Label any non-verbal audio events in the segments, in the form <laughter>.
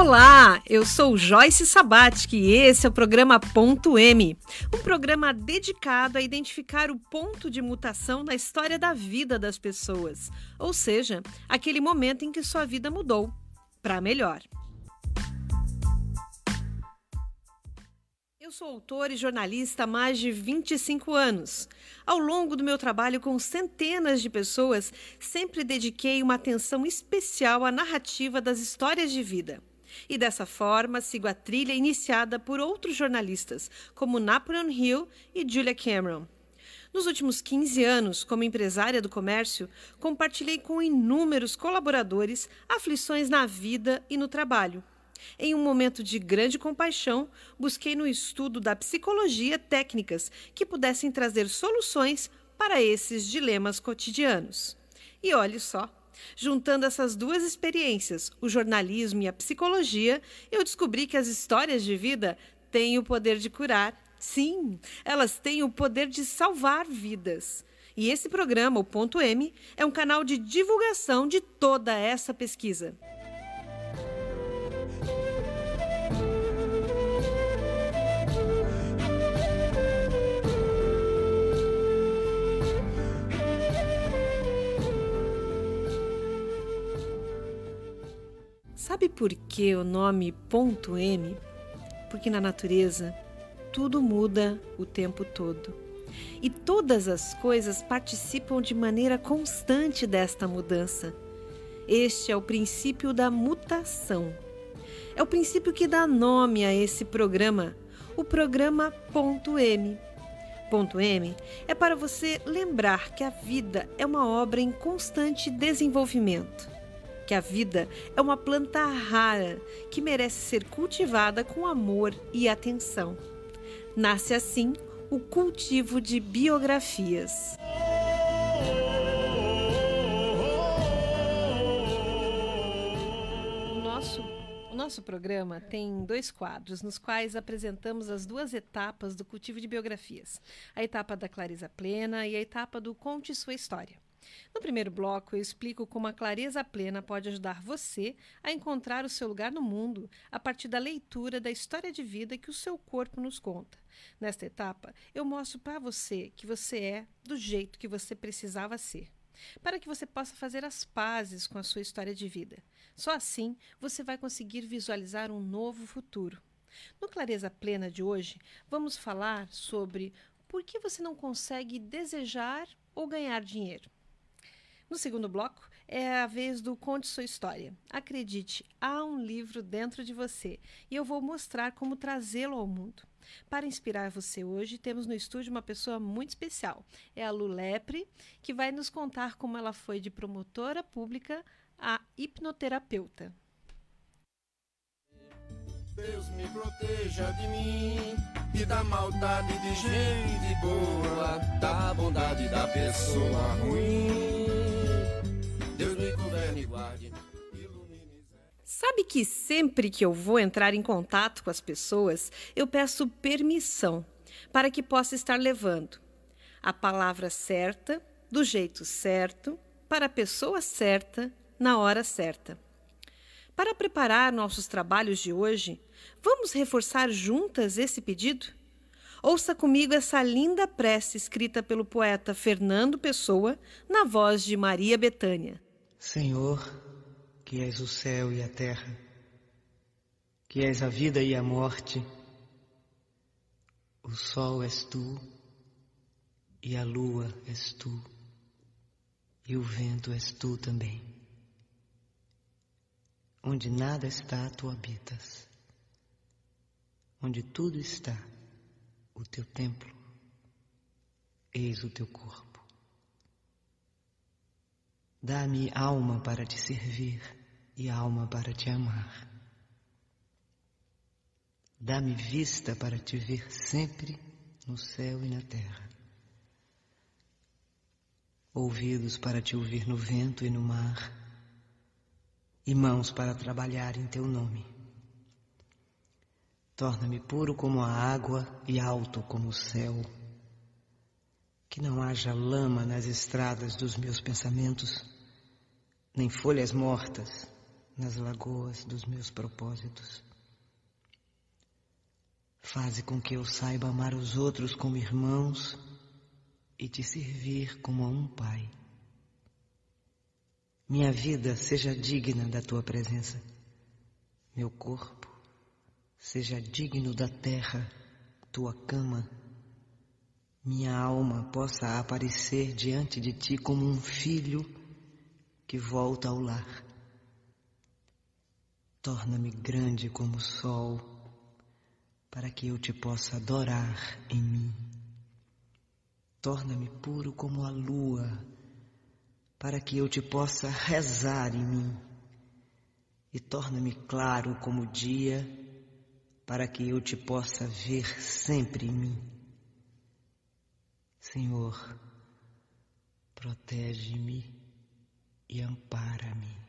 Olá, eu sou Joyce Sabatic e esse é o programa Ponto M, um programa dedicado a identificar o ponto de mutação na história da vida das pessoas, ou seja, aquele momento em que sua vida mudou para melhor. Eu sou autor e jornalista há mais de 25 anos. Ao longo do meu trabalho com centenas de pessoas, sempre dediquei uma atenção especial à narrativa das histórias de vida. E dessa forma, sigo a trilha iniciada por outros jornalistas, como Napoleon Hill e Julia Cameron. Nos últimos 15 anos, como empresária do comércio, compartilhei com inúmeros colaboradores aflições na vida e no trabalho em um momento de grande compaixão, busquei no estudo da psicologia técnicas que pudessem trazer soluções para esses dilemas cotidianos. E olhe só, juntando essas duas experiências, o jornalismo e a psicologia, eu descobri que as histórias de vida têm o poder de curar. Sim, elas têm o poder de salvar vidas. E esse programa, o Ponto M, é um canal de divulgação de toda essa pesquisa. Sabe por que o nome ponto M? Porque na natureza tudo muda o tempo todo. E todas as coisas participam de maneira constante desta mudança. Este é o princípio da mutação. É o princípio que dá nome a esse programa, o programa Ponto M. Ponto M é para você lembrar que a vida é uma obra em constante desenvolvimento que a vida é uma planta rara que merece ser cultivada com amor e atenção. Nasce assim o cultivo de biografias. O nosso, o nosso programa tem dois quadros nos quais apresentamos as duas etapas do cultivo de biografias: a etapa da clareza plena e a etapa do conte sua história. No primeiro bloco, eu explico como a clareza plena pode ajudar você a encontrar o seu lugar no mundo a partir da leitura da história de vida que o seu corpo nos conta. Nesta etapa, eu mostro para você que você é do jeito que você precisava ser para que você possa fazer as pazes com a sua história de vida. Só assim você vai conseguir visualizar um novo futuro. No Clareza Plena de hoje, vamos falar sobre por que você não consegue desejar ou ganhar dinheiro. No segundo bloco, é a vez do Conte Sua História. Acredite, há um livro dentro de você e eu vou mostrar como trazê-lo ao mundo. Para inspirar você hoje, temos no estúdio uma pessoa muito especial. É a Lu Lepre, que vai nos contar como ela foi de promotora pública a hipnoterapeuta. Deus me proteja de mim e da maldade de gente boa, da bondade da pessoa ruim. Sabe que sempre que eu vou entrar em contato com as pessoas, eu peço permissão para que possa estar levando a palavra certa, do jeito certo, para a pessoa certa, na hora certa. Para preparar nossos trabalhos de hoje, vamos reforçar juntas esse pedido? Ouça comigo essa linda prece escrita pelo poeta Fernando Pessoa, na voz de Maria Betânia. Senhor, que és o céu e a terra, que és a vida e a morte, o sol és tu e a lua és tu e o vento és tu também. Onde nada está, tu habitas. Onde tudo está, o teu templo, eis o teu corpo. Dá-me alma para te servir e alma para te amar. Dá-me vista para te ver sempre no céu e na terra. Ouvidos para te ouvir no vento e no mar. E mãos para trabalhar em teu nome. Torna-me puro como a água e alto como o céu que não haja lama nas estradas dos meus pensamentos, nem folhas mortas nas lagoas dos meus propósitos. Faze com que eu saiba amar os outros como irmãos e te servir como a um pai. Minha vida seja digna da tua presença. Meu corpo seja digno da terra, tua cama. Minha alma possa aparecer diante de ti como um filho que volta ao lar. Torna-me grande como o sol, para que eu te possa adorar em mim. Torna-me puro como a lua, para que eu te possa rezar em mim. E torna-me claro como o dia, para que eu te possa ver sempre em mim. Senhor, protege-me e ampara-me.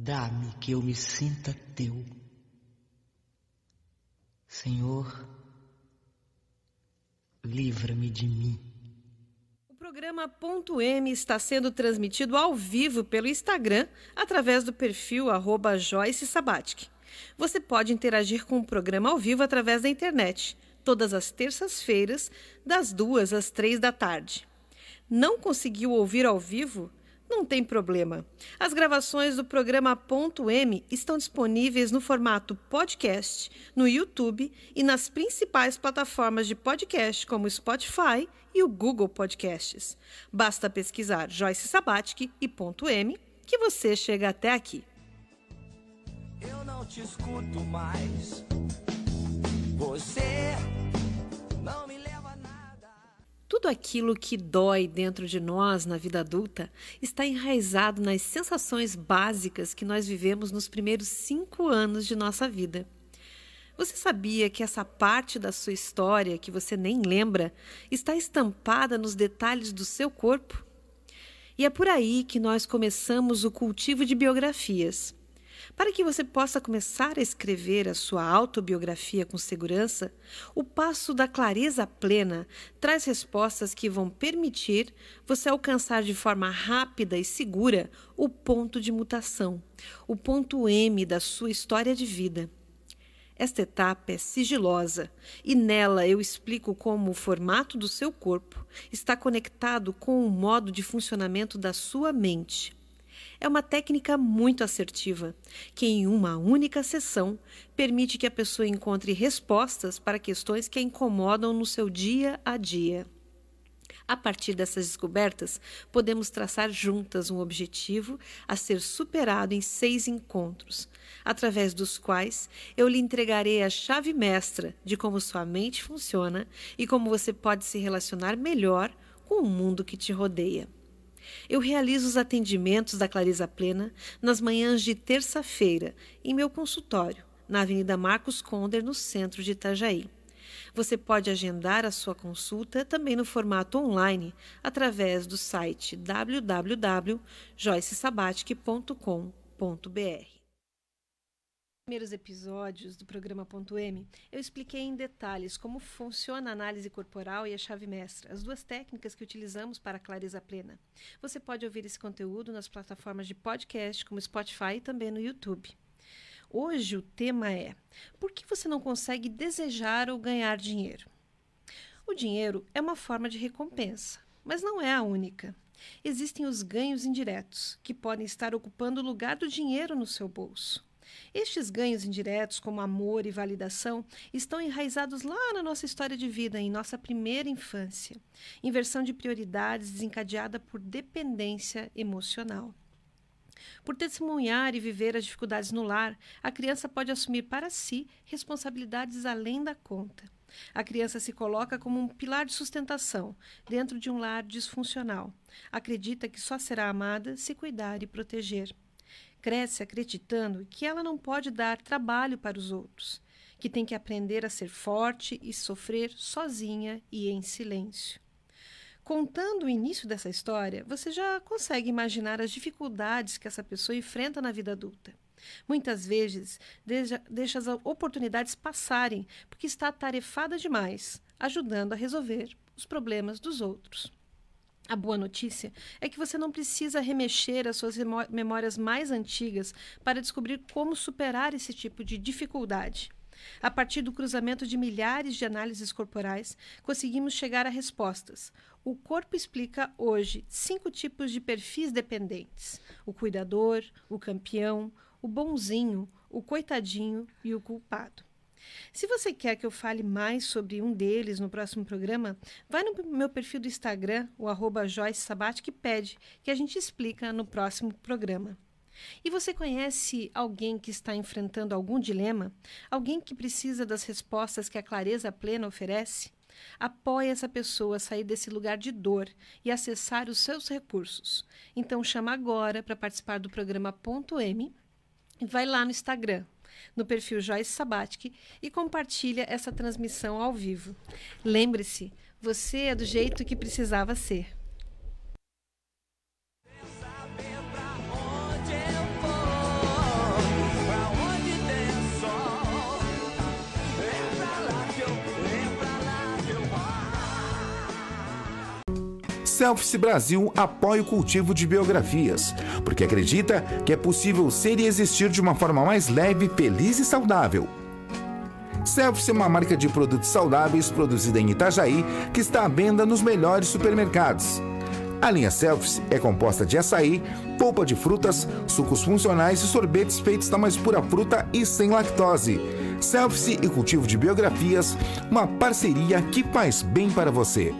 Dá-me que eu me sinta teu. Senhor, livra-me de mim. O programa Ponto M está sendo transmitido ao vivo pelo Instagram através do perfil arroba Joyce Sabatic. Você pode interagir com o programa ao vivo através da internet, todas as terças-feiras, das duas às três da tarde. Não conseguiu ouvir ao vivo? Não tem problema. As gravações do programa Ponto M estão disponíveis no formato podcast no YouTube e nas principais plataformas de podcast como o Spotify e o Google Podcasts. Basta pesquisar Joyce Sabatic e Ponto M que você chega até aqui. Eu não te escuto mais. Você Tudo aquilo que dói dentro de nós na vida adulta está enraizado nas sensações básicas que nós vivemos nos primeiros cinco anos de nossa vida. Você sabia que essa parte da sua história que você nem lembra está estampada nos detalhes do seu corpo? E é por aí que nós começamos o cultivo de biografias. Para que você possa começar a escrever a sua autobiografia com segurança, o passo da clareza plena traz respostas que vão permitir você alcançar de forma rápida e segura o ponto de mutação, o ponto M da sua história de vida. Esta etapa é sigilosa e nela eu explico como o formato do seu corpo está conectado com o modo de funcionamento da sua mente. É uma técnica muito assertiva, que em uma única sessão permite que a pessoa encontre respostas para questões que a incomodam no seu dia a dia. A partir dessas descobertas, podemos traçar juntas um objetivo a ser superado em seis encontros, através dos quais eu lhe entregarei a chave mestra de como sua mente funciona e como você pode se relacionar melhor com o mundo que te rodeia. Eu realizo os atendimentos da Clarisa Plena nas manhãs de terça-feira, em meu consultório, na Avenida Marcos Conder, no centro de Itajaí. Você pode agendar a sua consulta também no formato online através do site www.joycesabatic.com.br primeiros episódios do programa Ponto M, eu expliquei em detalhes como funciona a análise corporal e a chave mestra, as duas técnicas que utilizamos para a clareza plena. Você pode ouvir esse conteúdo nas plataformas de podcast, como Spotify e também no YouTube. Hoje o tema é: por que você não consegue desejar ou ganhar dinheiro? O dinheiro é uma forma de recompensa, mas não é a única. Existem os ganhos indiretos, que podem estar ocupando o lugar do dinheiro no seu bolso. Estes ganhos indiretos, como amor e validação, estão enraizados lá na nossa história de vida, em nossa primeira infância. Inversão de prioridades desencadeada por dependência emocional. Por testemunhar e viver as dificuldades no lar, a criança pode assumir para si responsabilidades além da conta. A criança se coloca como um pilar de sustentação dentro de um lar disfuncional. Acredita que só será amada se cuidar e proteger cresce acreditando que ela não pode dar trabalho para os outros, que tem que aprender a ser forte e sofrer sozinha e em silêncio. Contando o início dessa história, você já consegue imaginar as dificuldades que essa pessoa enfrenta na vida adulta. Muitas vezes deixa, deixa as oportunidades passarem porque está atarefada demais, ajudando a resolver os problemas dos outros. A boa notícia é que você não precisa remexer as suas memórias mais antigas para descobrir como superar esse tipo de dificuldade. A partir do cruzamento de milhares de análises corporais, conseguimos chegar a respostas. O corpo explica hoje cinco tipos de perfis dependentes: o cuidador, o campeão, o bonzinho, o coitadinho e o culpado. Se você quer que eu fale mais sobre um deles no próximo programa, vai no meu perfil do Instagram, o arroba Joyce Sabat, que pede que a gente explica no próximo programa. E você conhece alguém que está enfrentando algum dilema? Alguém que precisa das respostas que a clareza plena oferece? Apoie essa pessoa a sair desse lugar de dor e acessar os seus recursos. Então chama agora para participar do programa Ponto M e vai lá no Instagram, no perfil Joyce Sabatic e compartilha essa transmissão ao vivo. Lembre-se, você é do jeito que precisava ser. Selfice Brasil apoia o cultivo de biografias, porque acredita que é possível ser e existir de uma forma mais leve, feliz e saudável. Selfice é uma marca de produtos saudáveis produzida em Itajaí que está à venda nos melhores supermercados. A linha Selfies é composta de açaí, polpa de frutas, sucos funcionais e sorvetes feitos da mais pura fruta e sem lactose. Selfies e cultivo de biografias, uma parceria que faz bem para você.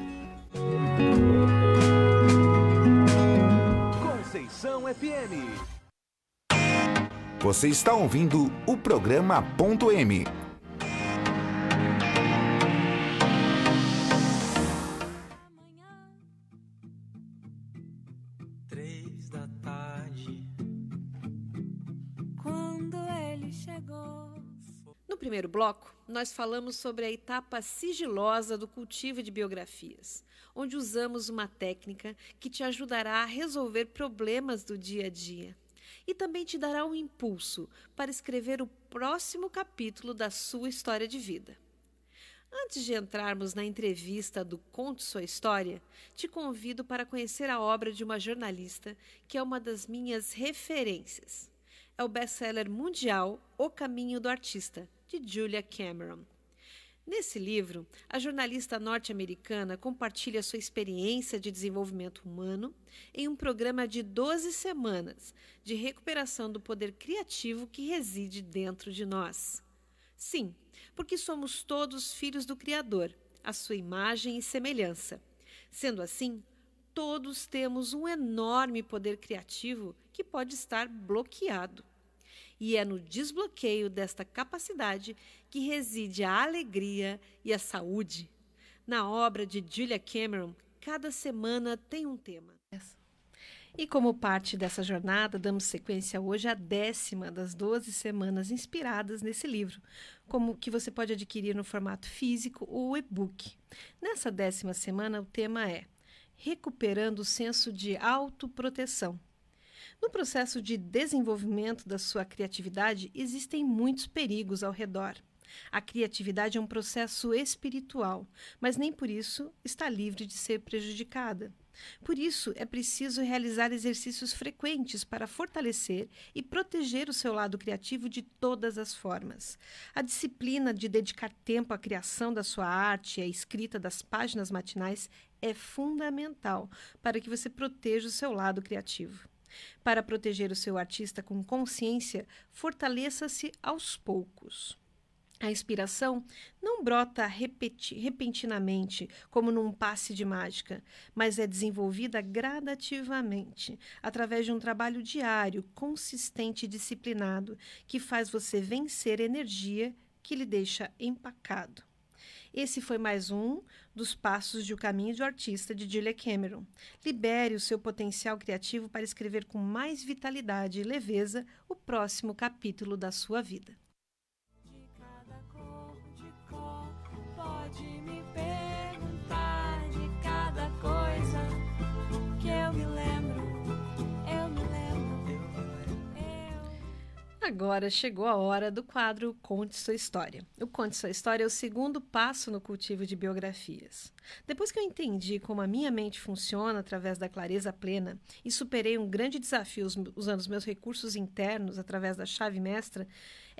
FM. Você está ouvindo o programa Ponto M. Três da tarde, quando ele chegou. No primeiro bloco, nós falamos sobre a etapa sigilosa do cultivo de biografias onde usamos uma técnica que te ajudará a resolver problemas do dia a dia e também te dará um impulso para escrever o próximo capítulo da sua história de vida. Antes de entrarmos na entrevista do Conte Sua História, te convido para conhecer a obra de uma jornalista que é uma das minhas referências. É o best-seller mundial O Caminho do Artista, de Julia Cameron. Nesse livro, a jornalista norte-americana compartilha sua experiência de desenvolvimento humano em um programa de 12 semanas de recuperação do poder criativo que reside dentro de nós. Sim, porque somos todos filhos do Criador, a sua imagem e semelhança. Sendo assim, todos temos um enorme poder criativo que pode estar bloqueado. E é no desbloqueio desta capacidade que reside a alegria e a saúde. Na obra de Julia Cameron, cada semana tem um tema. E como parte dessa jornada, damos sequência hoje à décima das 12 semanas inspiradas nesse livro, como que você pode adquirir no formato físico ou e-book. Nessa décima semana, o tema é Recuperando o senso de autoproteção. No processo de desenvolvimento da sua criatividade, existem muitos perigos ao redor. A criatividade é um processo espiritual, mas nem por isso está livre de ser prejudicada. Por isso, é preciso realizar exercícios frequentes para fortalecer e proteger o seu lado criativo de todas as formas. A disciplina de dedicar tempo à criação da sua arte e à escrita das páginas matinais é fundamental para que você proteja o seu lado criativo. Para proteger o seu artista com consciência, fortaleça-se aos poucos. A inspiração não brota repentinamente, como num passe de mágica, mas é desenvolvida gradativamente, através de um trabalho diário, consistente e disciplinado, que faz você vencer energia que lhe deixa empacado. Esse foi mais um dos passos de O Caminho do Artista de Julia Cameron. Libere o seu potencial criativo para escrever com mais vitalidade e leveza o próximo capítulo da sua vida. Agora chegou a hora do quadro Conte Sua História. O Conte Sua História é o segundo passo no cultivo de biografias. Depois que eu entendi como a minha mente funciona através da clareza plena e superei um grande desafio usando os meus recursos internos através da chave mestra,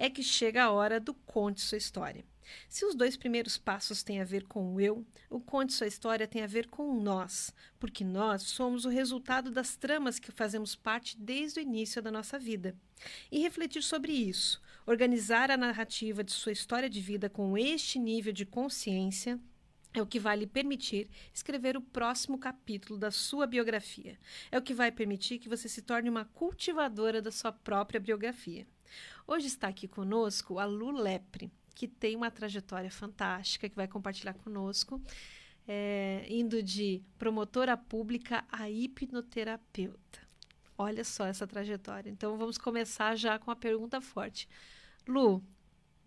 é que chega a hora do Conte Sua História. Se os dois primeiros passos têm a ver com o eu, o Conte Sua História tem a ver com o nós, porque nós somos o resultado das tramas que fazemos parte desde o início da nossa vida. E refletir sobre isso, organizar a narrativa de sua história de vida com este nível de consciência, é o que vai lhe permitir escrever o próximo capítulo da sua biografia. É o que vai permitir que você se torne uma cultivadora da sua própria biografia. Hoje está aqui conosco a Lu Lepre que tem uma trajetória fantástica, que vai compartilhar conosco, é, indo de promotora pública a hipnoterapeuta. Olha só essa trajetória. Então vamos começar já com a pergunta forte. Lu,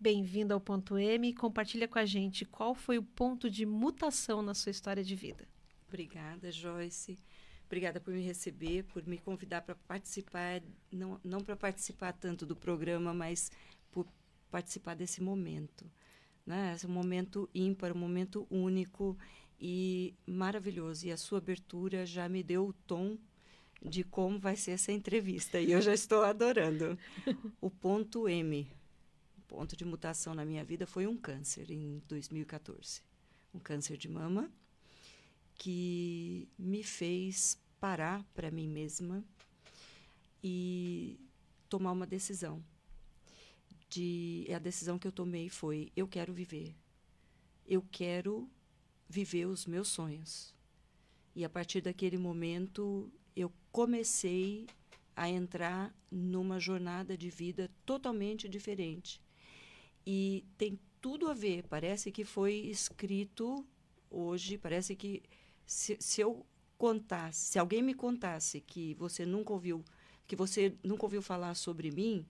bem-vinda ao ponto M. Compartilha com a gente qual foi o ponto de mutação na sua história de vida. Obrigada, Joyce. Obrigada por me receber, por me convidar para participar, não, não para participar tanto do programa, mas por participar desse momento. Né? Esse é um momento ímpar, um momento único e maravilhoso. E a sua abertura já me deu o tom de como vai ser essa entrevista. E eu já estou adorando. O ponto M, ponto de mutação na minha vida foi um câncer em 2014. Um câncer de mama que me fez parar para mim mesma e tomar uma decisão de a decisão que eu tomei foi eu quero viver. Eu quero viver os meus sonhos. E a partir daquele momento eu comecei a entrar numa jornada de vida totalmente diferente. E tem tudo a ver, parece que foi escrito hoje, parece que se, se eu contasse, se alguém me contasse que você nunca ouviu, que você nunca ouviu falar sobre mim,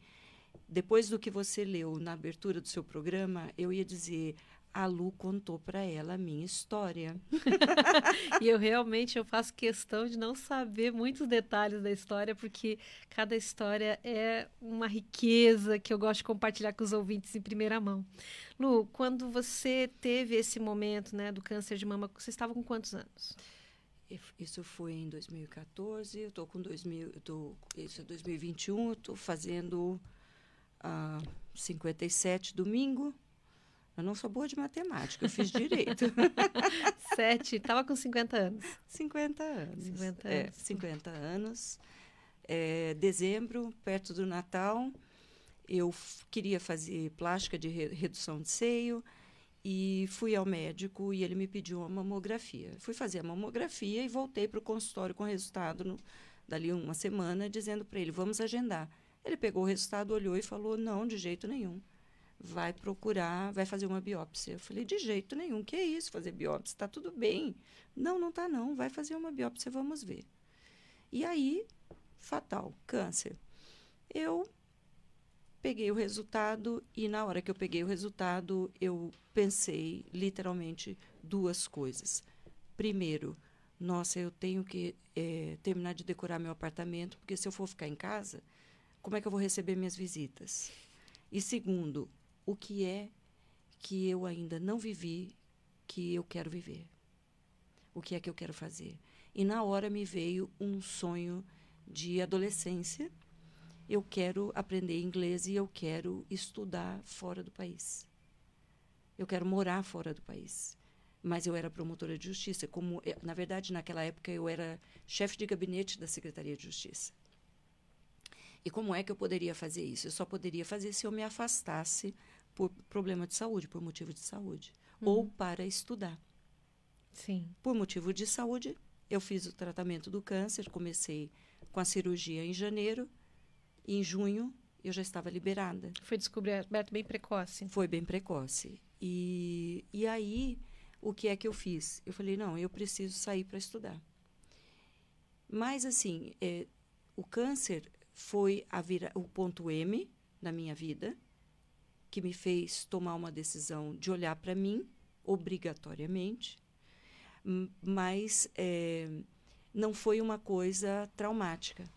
depois do que você leu na abertura do seu programa, eu ia dizer a Lu contou para ela a minha história. <laughs> e eu realmente eu faço questão de não saber muitos detalhes da história, porque cada história é uma riqueza que eu gosto de compartilhar com os ouvintes em primeira mão. Lu, quando você teve esse momento né, do câncer de mama, você estava com quantos anos? Isso foi em 2014, eu estou com 2000, eu tô, isso é 2021, eu estou fazendo ah, 57 domingo. Eu não sou boa de matemática, eu fiz direito. <laughs> Sete, estava com 50 anos. 50 anos. 50 é, anos. É, 50 anos. É, dezembro, perto do Natal, eu queria fazer plástica de re redução de seio e fui ao médico e ele me pediu uma mamografia. Fui fazer a mamografia e voltei para o consultório com o resultado no, dali uma semana, dizendo para ele, vamos agendar. Ele pegou o resultado, olhou e falou: não, de jeito nenhum. Vai procurar, vai fazer uma biópsia. Eu falei: de jeito nenhum. Que é isso, fazer biópsia? Está tudo bem. Não, não está não. Vai fazer uma biópsia, vamos ver. E aí, fatal, câncer. Eu peguei o resultado e na hora que eu peguei o resultado, eu pensei literalmente duas coisas. Primeiro, nossa, eu tenho que é, terminar de decorar meu apartamento, porque se eu for ficar em casa, como é que eu vou receber minhas visitas? E segundo, o que é que eu ainda não vivi que eu quero viver? O que é que eu quero fazer? E na hora me veio um sonho de adolescência. Eu quero aprender inglês e eu quero estudar fora do país. Eu quero morar fora do país. Mas eu era promotora de justiça, como na verdade naquela época eu era chefe de gabinete da Secretaria de Justiça. E como é que eu poderia fazer isso? Eu só poderia fazer se eu me afastasse por problema de saúde, por motivo de saúde, uhum. ou para estudar. Sim. Por motivo de saúde, eu fiz o tratamento do câncer, comecei com a cirurgia em janeiro, e em junho eu já estava liberada. Foi descoberto bem precoce. Foi bem precoce. E, e aí, o que é que eu fiz? Eu falei, não, eu preciso sair para estudar. Mas, assim, é, o câncer foi vira, o ponto M na minha vida, que me fez tomar uma decisão de olhar para mim, obrigatoriamente, mas é, não foi uma coisa traumática,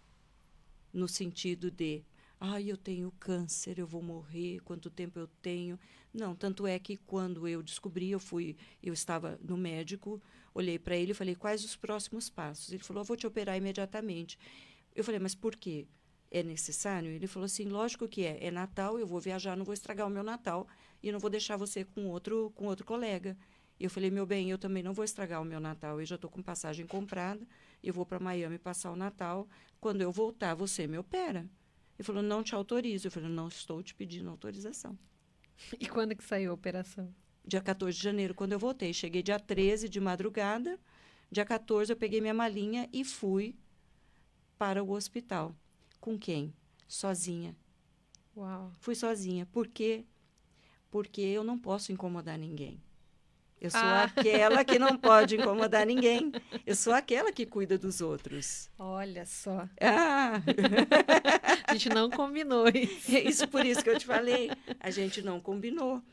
no sentido de, Ai, eu tenho câncer, eu vou morrer, quanto tempo eu tenho? Não, tanto é que quando eu descobri, eu fui, eu estava no médico, olhei para ele e falei: "Quais os próximos passos?". Ele falou: "Eu vou te operar imediatamente". Eu falei: "Mas por quê? É necessário?". Ele falou assim: "Lógico que é. É Natal, eu vou viajar, não vou estragar o meu Natal e não vou deixar você com outro com outro colega". Eu falei: "Meu bem, eu também não vou estragar o meu Natal. Eu já estou com passagem comprada, eu vou para Miami passar o Natal. Quando eu voltar, você me opera". Ele falou: "Não te autorizo". Eu falei: "Não estou te pedindo autorização". <laughs> E quando que saiu a operação? dia 14 de janeiro, quando eu voltei. Cheguei dia 13 de madrugada. Dia 14 eu peguei minha malinha e fui para o hospital. Com quem? Sozinha. Uau. Fui sozinha. Por quê? Porque eu não posso incomodar ninguém. Eu sou Ah. aquela que não pode <laughs> incomodar ninguém. Eu sou aquela que cuida dos outros. Olha só. Ah, <laughs> A gente não combinou isso. é isso por isso que eu te falei. A gente não combinou.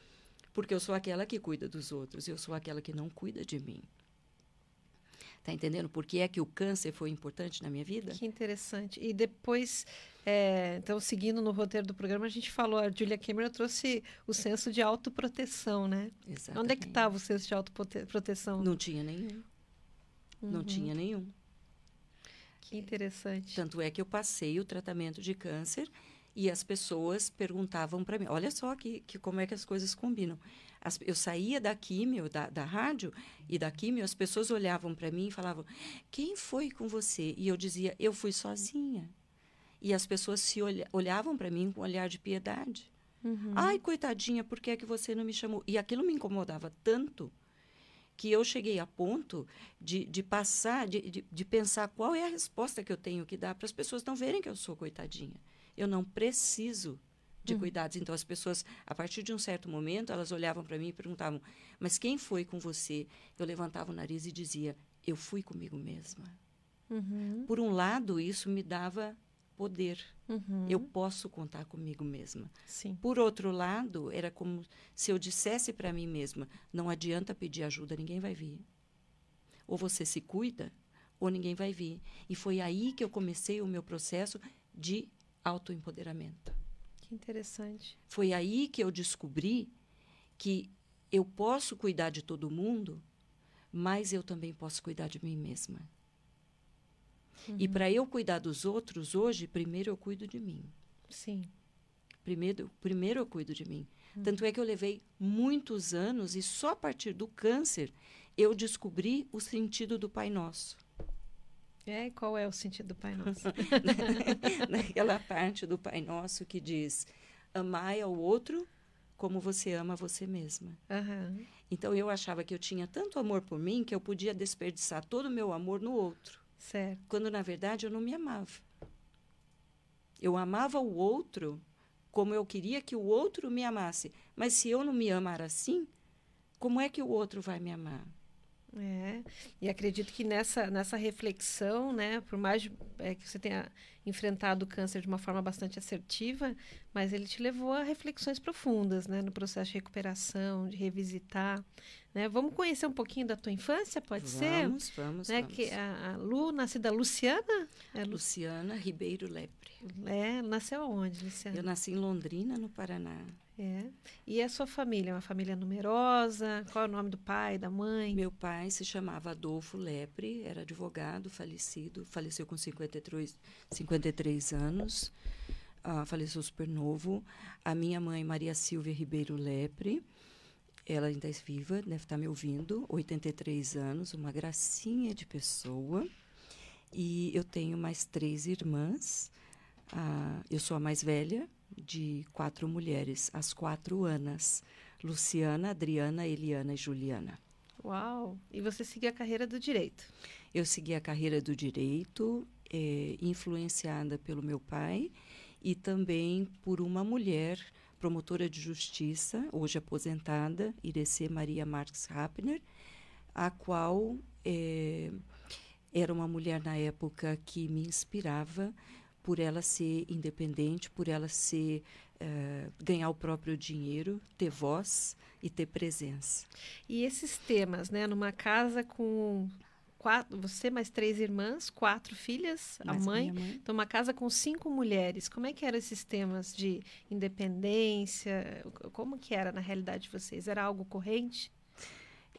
Porque eu sou aquela que cuida dos outros. Eu sou aquela que não cuida de mim. Tá entendendo por que é que o câncer foi importante na minha vida? Que interessante. E depois, é, então, seguindo no roteiro do programa, a gente falou, a Julia Cameron trouxe o senso de autoproteção, né? Onde é que Exatamente. estava o senso de autoproteção? Não tinha nenhum. Não Uhum. tinha nenhum. Que interessante. Tanto é que eu passei o tratamento de câncer e as pessoas perguntavam para mim. Olha só que, que como é que as coisas combinam. As- eu saía da químio, da, da rádio e da químio, as pessoas olhavam para mim e falavam: Quem foi com você? E eu dizia: Eu fui sozinha. E as pessoas se olha- olhavam para mim com um olhar de piedade. Uhum. Ai, coitadinha, por que é que você não me chamou? E aquilo me incomodava tanto que eu cheguei a ponto de, de passar, de, de, de pensar qual é a resposta que eu tenho que dar para as pessoas não verem que eu sou coitadinha. Eu não preciso de cuidados. Então, as pessoas, a partir de um certo momento, elas olhavam para mim e perguntavam: Mas quem foi com você? Eu levantava o nariz e dizia: Eu fui comigo mesma. Uhum. Por um lado, isso me dava poder. Uhum. Eu posso contar comigo mesma. Sim. Por outro lado, era como se eu dissesse para mim mesma: não adianta pedir ajuda, ninguém vai vir. Ou você se cuida, ou ninguém vai vir. E foi aí que eu comecei o meu processo de autoempoderamento. Que interessante. Foi aí que eu descobri que eu posso cuidar de todo mundo, mas eu também posso cuidar de mim mesma. E para eu cuidar dos outros hoje, primeiro eu cuido de mim. Sim. Primeiro, primeiro eu cuido de mim. Tanto é que eu levei muitos anos e só a partir do câncer eu descobri o sentido do Pai Nosso. É, qual é o sentido do Pai Nosso? <laughs> Naquela parte do Pai Nosso que diz: amai ao outro como você ama você mesma. Aham. Então eu achava que eu tinha tanto amor por mim que eu podia desperdiçar todo o meu amor no outro, Certo. quando na verdade eu não me amava. Eu amava o outro como eu queria que o outro me amasse, mas se eu não me amar assim, como é que o outro vai me amar? É, e acredito que nessa, nessa reflexão, né, por mais é, que você tenha enfrentado o câncer de uma forma bastante assertiva, mas ele te levou a reflexões profundas, né, no processo de recuperação, de revisitar, né? Vamos conhecer um pouquinho da tua infância, pode ser? Vamos, vamos, Né, vamos. que a, a Lu, nascida Luciana, é, Lu- Luciana Ribeiro Lepre. é, nasceu aonde, Luciana? Eu nasci em Londrina, no Paraná. É. E a sua família, é uma família numerosa? Qual é o nome do pai, da mãe? Meu pai se chamava Adolfo Lepre, era advogado, falecido, faleceu com 53, 53 anos, ah, faleceu super novo. A minha mãe, Maria Silvia Ribeiro Lepre, ela ainda é viva, deve estar me ouvindo, 83 anos, uma gracinha de pessoa. E eu tenho mais três irmãs. Ah, eu sou a mais velha de quatro mulheres, as quatro Anas. Luciana, Adriana, Eliana e Juliana. Uau! E você seguiu a carreira do direito? Eu segui a carreira do direito, eh, influenciada pelo meu pai e também por uma mulher promotora de justiça, hoje aposentada, Irecê Maria Marques Rappner, a qual eh, era uma mulher na época que me inspirava por ela ser independente, por ela ser eh, ganhar o próprio dinheiro, ter voz e ter presença. E esses temas, né, numa casa com quatro, você mais três irmãs, quatro filhas, a Mais mãe. minha mãe. Então, uma casa com cinco mulheres. Como é que eram esses temas de independência? Como que era na realidade de vocês? Era algo corrente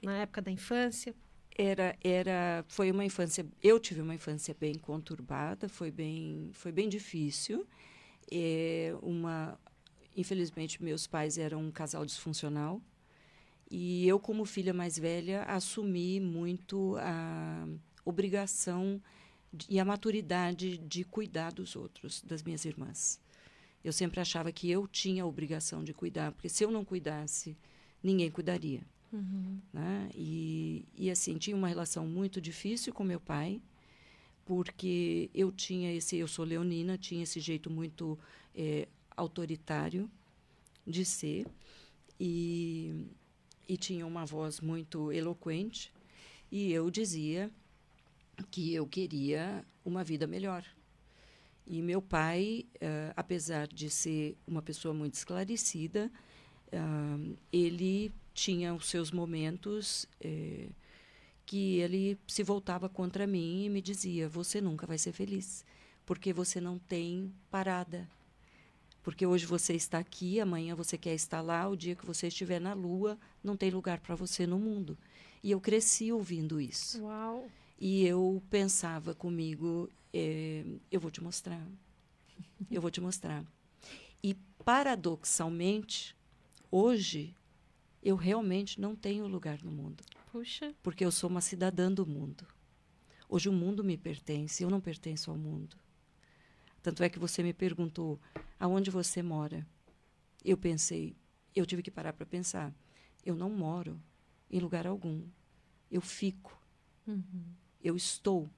na época da infância? Era, era, foi uma infância. Eu tive uma infância bem conturbada, foi bem, foi bem difícil. É, uma, infelizmente, meus pais eram um casal disfuncional e eu, como filha mais velha, assumi muito a obrigação e a maturidade de cuidar dos outros, das minhas irmãs. Eu sempre achava que eu tinha a obrigação de cuidar, porque se eu não cuidasse, ninguém cuidaria né? E, e assim tinha uma relação muito difícil com meu pai porque eu tinha esse eu sou leonina tinha esse jeito muito eh, autoritário de ser. E, e tinha uma voz muito eloquente. E eu dizia que eu queria uma vida melhor. E meu pai eh, apesar de ser uma pessoa muito esclarecida ah, ele tinha os seus momentos eh, que ele se voltava contra mim e me dizia: Você nunca vai ser feliz, porque você não tem parada. Porque hoje você está aqui, amanhã você quer estar lá, o dia que você estiver na lua, não tem lugar para você no mundo. E eu cresci ouvindo isso. Uau! E eu pensava comigo: eh, eu vou te mostrar. Eu vou te mostrar. E, paradoxalmente, hoje, eu realmente não tenho lugar no mundo, Puxa, porque eu sou uma cidadã do mundo. Hoje o mundo me pertence, eu não pertenço ao mundo. Tanto é que você me perguntou aonde você mora. Eu pensei, eu tive que parar para pensar. Eu não moro em lugar algum. Eu fico. Eu estou,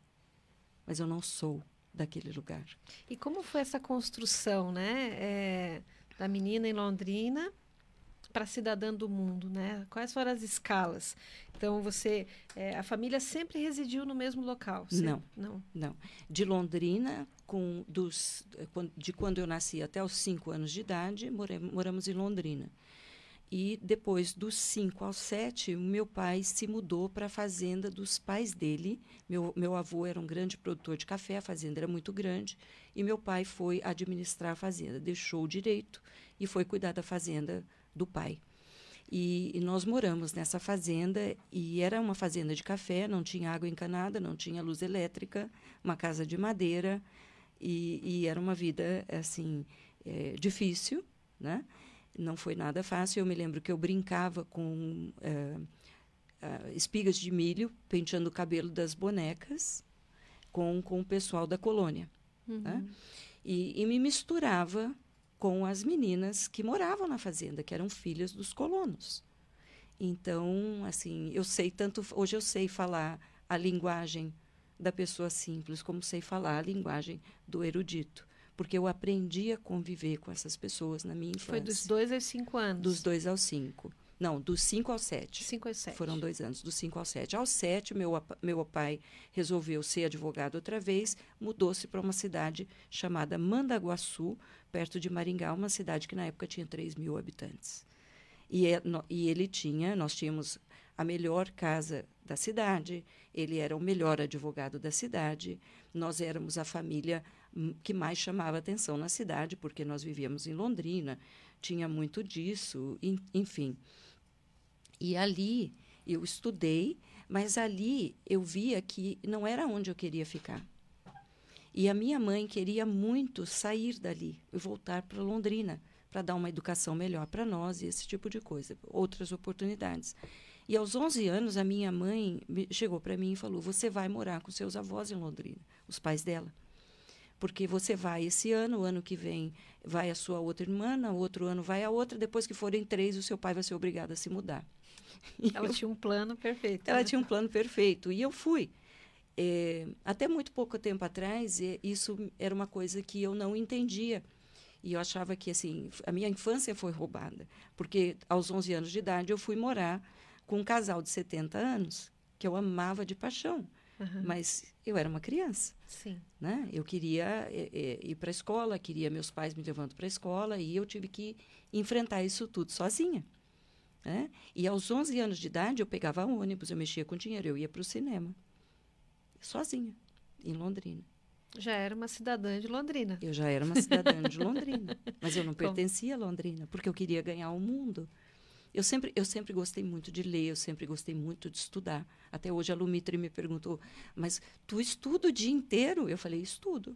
mas eu não sou daquele lugar. E como foi essa construção, né, é, da menina em Londrina para cidadã do mundo, né? Quais foram as escalas? Então você, é, a família sempre residiu no mesmo local? sempre? Não. não. Não. De Londrina, com dos, quan- de quando eu nasci até os cinco anos de idade, more- moramos em Londrina. E depois dos cinco aos sete, meu pai se mudou para a fazenda dos pais dele. Meu, meu avô era um grande produtor de café, a fazenda era muito grande, e meu pai foi administrar a fazenda. Deixou o direito e foi cuidar da fazenda do pai. E, e nós moramos nessa fazenda, e era uma fazenda de café, não tinha água encanada, não tinha luz elétrica, uma casa de madeira, e, e era uma vida, assim, eh, difícil, né? Não foi nada fácil. Eu me lembro que eu brincava com ah, espigas de milho, penteando o cabelo das bonecas, com, com o pessoal da colônia. né? E, e me misturava com as meninas que moravam na fazenda, que eram filhas dos colonos. Então, assim, eu sei tanto hoje eu sei falar a linguagem da pessoa simples, como sei falar a linguagem do erudito, porque eu aprendi a conviver com essas pessoas na minha infância. Foi dos dois aos cinco anos. Dos dois aos cinco. Não, dos cinco aos sete. Cinco aos sete. Foram dois anos, dos cinco aos sete. Aos sete, meu, apa- meu pai resolveu ser advogado outra vez, mudou-se para uma cidade chamada Mandaguaçu, perto de Maringá, uma cidade que na época tinha 3 mil habitantes. E, é- no- e ele tinha, nós tínhamos a melhor casa da cidade, ele era o melhor advogado da cidade, nós éramos a família hum, que mais chamava atenção na cidade, porque nós vivíamos em Londrina, tinha muito disso, en- enfim. E ali eu estudei, mas ali eu via que não era onde eu queria ficar. E a minha mãe queria muito sair dali e voltar para Londrina para dar uma educação melhor para nós e esse tipo de coisa, outras oportunidades. E aos 11 anos a minha mãe chegou para mim e falou: "Você vai morar com seus avós em Londrina, os pais dela. Porque você vai esse ano, o ano que vem vai a sua outra irmã, no outro ano vai a outra, depois que forem três, o seu pai vai ser obrigado a se mudar. <laughs> Ela eu- tinha um plano perfeito. ela né? tinha um plano perfeito e eu fui. É, até muito pouco tempo atrás, é, isso era uma coisa que eu não entendia. E eu achava que assim, a minha infância foi roubada, porque aos 11 anos de idade eu fui morar com um casal de 70 anos que eu amava de paixão, mas eu era uma criança Sim. né? Eu queria eh, eh, ir para a escola, queria meus pais me levando para a escola e eu tive que enfrentar isso tudo sozinha. Né? E aos 11 anos de idade eu pegava ônibus, eu mexia com dinheiro, eu ia para o cinema. sozinha, em Londrina. Já era uma cidadã de Londrina. Eu já era uma cidadã de Londrina, <laughs> mas eu não pertencia a Londrina, porque eu queria ganhar o mundo. Eu sempre, eu sempre gostei muito de ler, eu sempre gostei muito de estudar. Até hoje a Lumitri me perguntou, mas tu estuda o dia inteiro? Eu falei, estudo,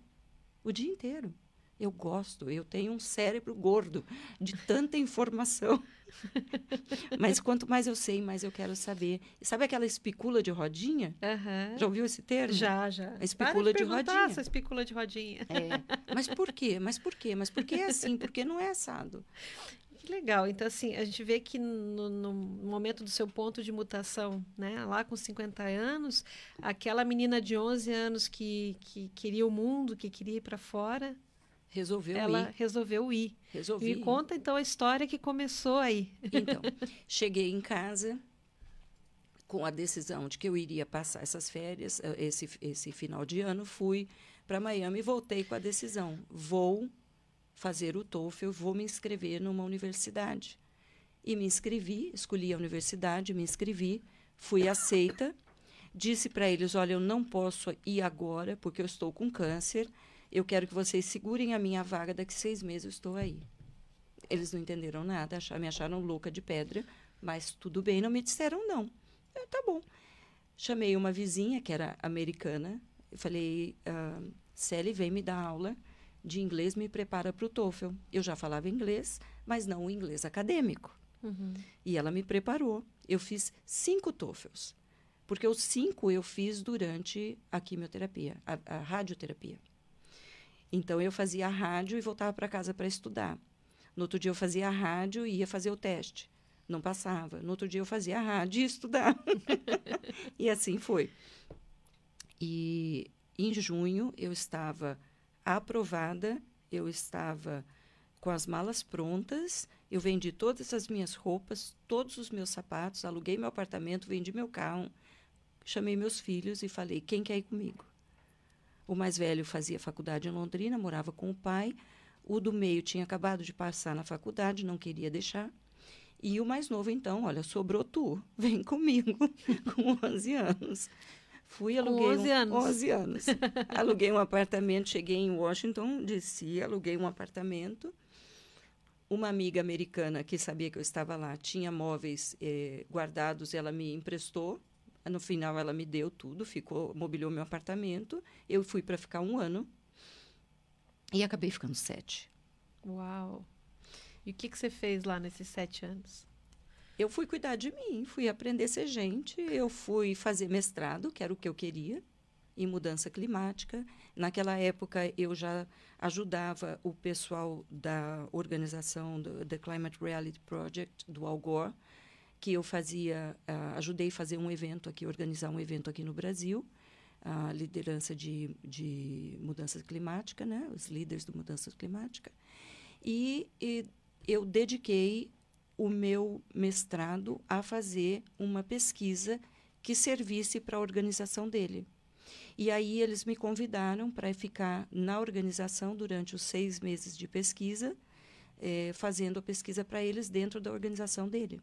o dia inteiro. Eu gosto, eu tenho um cérebro gordo de tanta informação. <laughs> Mas quanto mais eu sei, mais eu quero saber. Sabe aquela espicula de rodinha? Uhum. Já ouviu esse termo? Já, já. A espicula de, de rodinha. Essa espicula de rodinha. É. Mas por quê? Mas por quê? Mas por que é assim? Por que não é assado? Que legal. Então, assim, a gente vê que no, no, momento do seu ponto de mutação, né, lá com 50 anos, aquela menina de 11 anos que, que queria o mundo, que queria ir para fora, resolveu ela ir. resolveu ir. Resolvi. Me conta então a história que começou aí. Então, <laughs> cheguei em casa com a decisão de que eu iria passar essas férias, eh, esse, esse final de ano, fui para Miami e voltei com a decisão. Vou fazer o TOEFL, vou me inscrever numa universidade. E me inscrevi, escolhi a universidade, me inscrevi, fui aceita. Disse para eles: Olha, eu não posso ir agora porque eu estou com câncer eu quero que vocês segurem a minha vaga, daqui seis meses eu estou aí. Eles não entenderam nada, acharam, me acharam louca de pedra, mas tudo bem, não me disseram não. Eu, tá bom. Chamei uma vizinha, que era americana, e falei, uh, Sally, vem me dar aula de inglês, me prepara para o TOEFL. Eu já falava inglês, mas não o inglês acadêmico. Uhum. E ela me preparou. Eu fiz cinco TOEFLs, porque os cinco eu fiz durante a quimioterapia, a, a radioterapia. Então eu fazia a rádio e voltava para casa para estudar. No outro dia eu fazia a rádio e ia fazer o teste. Não passava. No outro dia eu fazia a rádio e ia estudar. <laughs> e assim foi. E em junho eu estava aprovada, eu estava com as malas prontas, eu vendi todas as minhas roupas, todos os meus sapatos, aluguei meu apartamento, vendi meu carro, chamei meus filhos e falei: quem quer ir comigo? O mais velho fazia faculdade em Londrina, morava com o pai. O do meio tinha acabado de passar na faculdade, não queria deixar. E o mais novo, então, olha, sobrou tu, <laughs> vem comigo, <laughs> com 11 anos. Fui, aluguei. Com 11 anos. 11 anos. <laughs> aluguei um apartamento, cheguei em Washington, desci, aluguei um apartamento. Uma amiga americana que sabia que eu estava lá tinha móveis eh, guardados, ela me emprestou no final, ela me deu tudo, ficou, mobiliou meu apartamento. Eu fui para ficar um ano e acabei ficando sete. Uau! E o que, que você fez lá nesses sete anos? Eu fui cuidar de mim, fui aprender a ser gente, eu fui fazer mestrado, que era o que eu queria, em mudança climática. Naquela época, eu já ajudava o pessoal da organização do The Climate Reality Project, do Al Gore, que eu fazia, uh, ajudei a fazer um evento aqui, organizar um evento aqui no Brasil, a liderança de, de mudança climática, né, os líderes de mudança climática, e, e eu dediquei o meu mestrado a fazer uma pesquisa que servisse para a organização dele. E aí eles me convidaram para ficar na organização durante os seis meses de pesquisa, eh, fazendo a pesquisa para eles dentro da organização dele.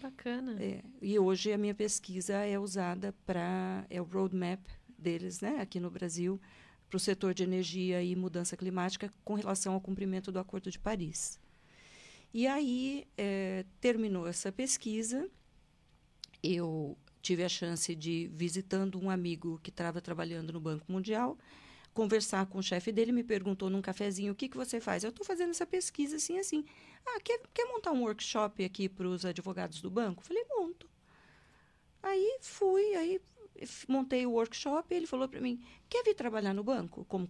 Bacana. É, e hoje a minha pesquisa é usada para é o roadmap deles, né, aqui no Brasil, para o setor de energia e mudança climática com relação ao cumprimento do Acordo de Paris. E aí é, terminou essa pesquisa, eu tive a chance de visitando um amigo que estava trabalhando no Banco Mundial conversar com o chefe dele, me perguntou num cafezinho, o que, que você faz? Eu estou fazendo essa pesquisa assim, assim. Ah, quer, quer montar um workshop aqui para os advogados do banco? Falei, monto. Aí fui, aí montei o workshop ele falou para mim, quer vir trabalhar no banco como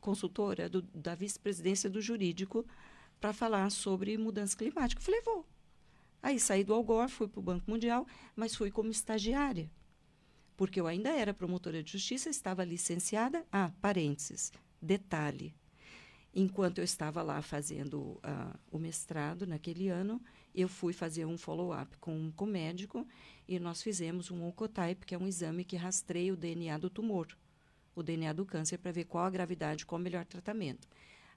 consultora do, da vice-presidência do jurídico para falar sobre mudança climática? Falei, vou. Aí saí do Algor, fui para o Banco Mundial, mas fui como estagiária porque eu ainda era promotora de justiça, estava licenciada. Ah, parênteses, detalhe. Enquanto eu estava lá fazendo uh, o mestrado naquele ano, eu fui fazer um follow-up com, com o médico e nós fizemos um oncotype, que é um exame que rastreia o DNA do tumor, o DNA do câncer, para ver qual a gravidade, qual o melhor tratamento.